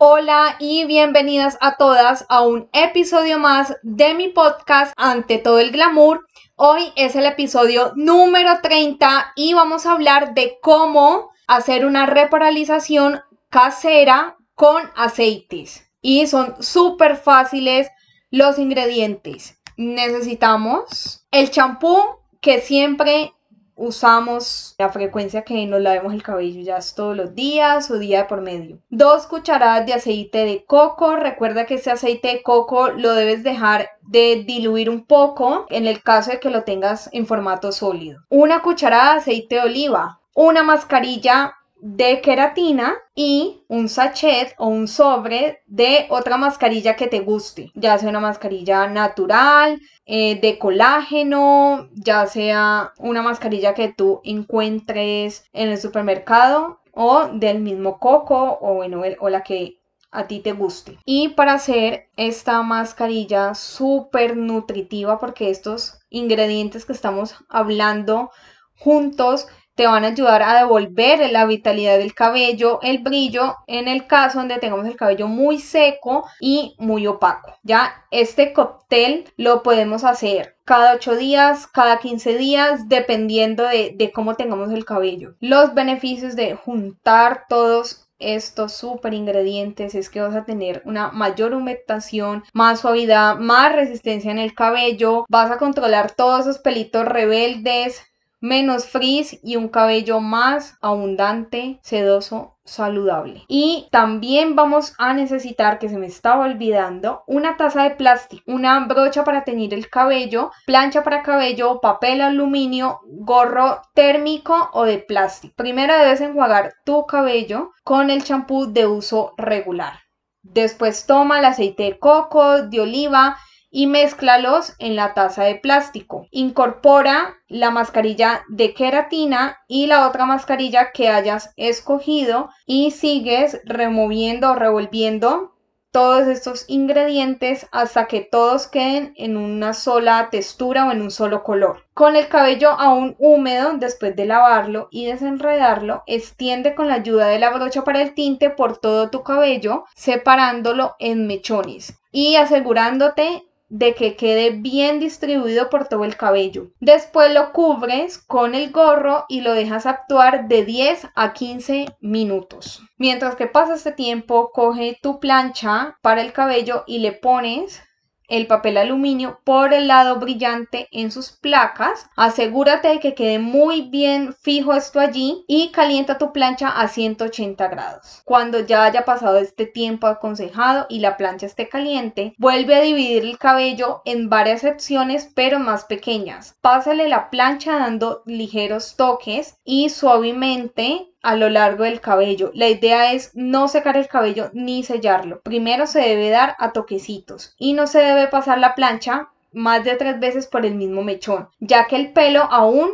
Hola y bienvenidas a todas a un episodio más de mi podcast Ante todo el glamour. Hoy es el episodio número 30 y vamos a hablar de cómo hacer una reparalización casera con aceites. Y son súper fáciles los ingredientes. Necesitamos el champú que siempre usamos la frecuencia que nos lavemos el cabello, ya es todos los días o día por medio. Dos cucharadas de aceite de coco. Recuerda que este aceite de coco lo debes dejar de diluir un poco en el caso de que lo tengas en formato sólido. Una cucharada de aceite de oliva. Una mascarilla de queratina y un sachet o un sobre de otra mascarilla que te guste, ya sea una mascarilla natural, eh, de colágeno, ya sea una mascarilla que tú encuentres en el supermercado o del mismo coco o, bueno, o la que a ti te guste. Y para hacer esta mascarilla súper nutritiva, porque estos ingredientes que estamos hablando juntos te van a ayudar a devolver la vitalidad del cabello, el brillo, en el caso donde tengamos el cabello muy seco y muy opaco. Ya este cóctel lo podemos hacer cada 8 días, cada 15 días, dependiendo de, de cómo tengamos el cabello. Los beneficios de juntar todos estos super ingredientes es que vas a tener una mayor humectación, más suavidad, más resistencia en el cabello, vas a controlar todos esos pelitos rebeldes, menos frizz y un cabello más abundante, sedoso, saludable. Y también vamos a necesitar, que se me estaba olvidando, una taza de plástico, una brocha para teñir el cabello, plancha para cabello, papel aluminio, gorro térmico o de plástico. Primero debes enjuagar tu cabello con el champú de uso regular. Después toma el aceite de coco, de oliva, y mézclalos en la taza de plástico. Incorpora la mascarilla de queratina y la otra mascarilla que hayas escogido y sigues removiendo o revolviendo todos estos ingredientes hasta que todos queden en una sola textura o en un solo color. Con el cabello aún húmedo, después de lavarlo y desenredarlo, extiende con la ayuda de la brocha para el tinte por todo tu cabello, separándolo en mechones y asegurándote de que quede bien distribuido por todo el cabello. Después lo cubres con el gorro y lo dejas actuar de 10 a 15 minutos. Mientras que pasa este tiempo, coge tu plancha para el cabello y le pones el papel aluminio por el lado brillante en sus placas. Asegúrate de que quede muy bien fijo esto allí y calienta tu plancha a 180 grados. Cuando ya haya pasado este tiempo aconsejado y la plancha esté caliente, vuelve a dividir el cabello en varias secciones pero más pequeñas. Pásale la plancha dando ligeros toques y suavemente a lo largo del cabello. La idea es no secar el cabello ni sellarlo. Primero se debe dar a toquecitos y no se debe pasar la plancha más de tres veces por el mismo mechón, ya que el pelo aún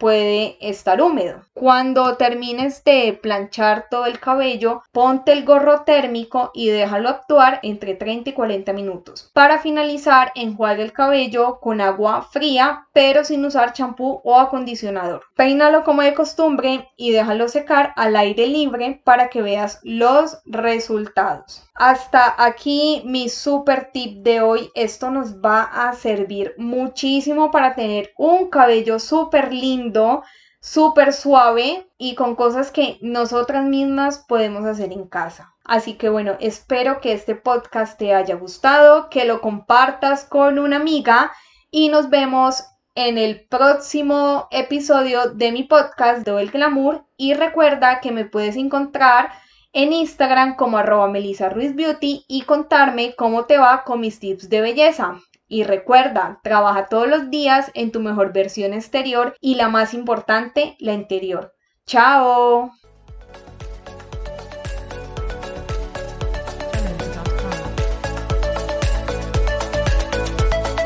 puede estar húmedo. Cuando termines de planchar todo el cabello, ponte el gorro térmico y déjalo actuar entre 30 y 40 minutos. Para finalizar, enjuague el cabello con agua fría, pero sin usar champú o acondicionador. Peínalo como de costumbre y déjalo secar al aire libre para que veas los resultados. Hasta aquí mi super tip de hoy. Esto nos va a servir muchísimo para tener un cabello súper lindo súper suave y con cosas que nosotras mismas podemos hacer en casa. Así que bueno, espero que este podcast te haya gustado, que lo compartas con una amiga y nos vemos en el próximo episodio de mi podcast de El Glamour y recuerda que me puedes encontrar en Instagram como arroba Melissa Ruiz Beauty y contarme cómo te va con mis tips de belleza. Y recuerda, trabaja todos los días en tu mejor versión exterior y la más importante, la interior. ¡Chao!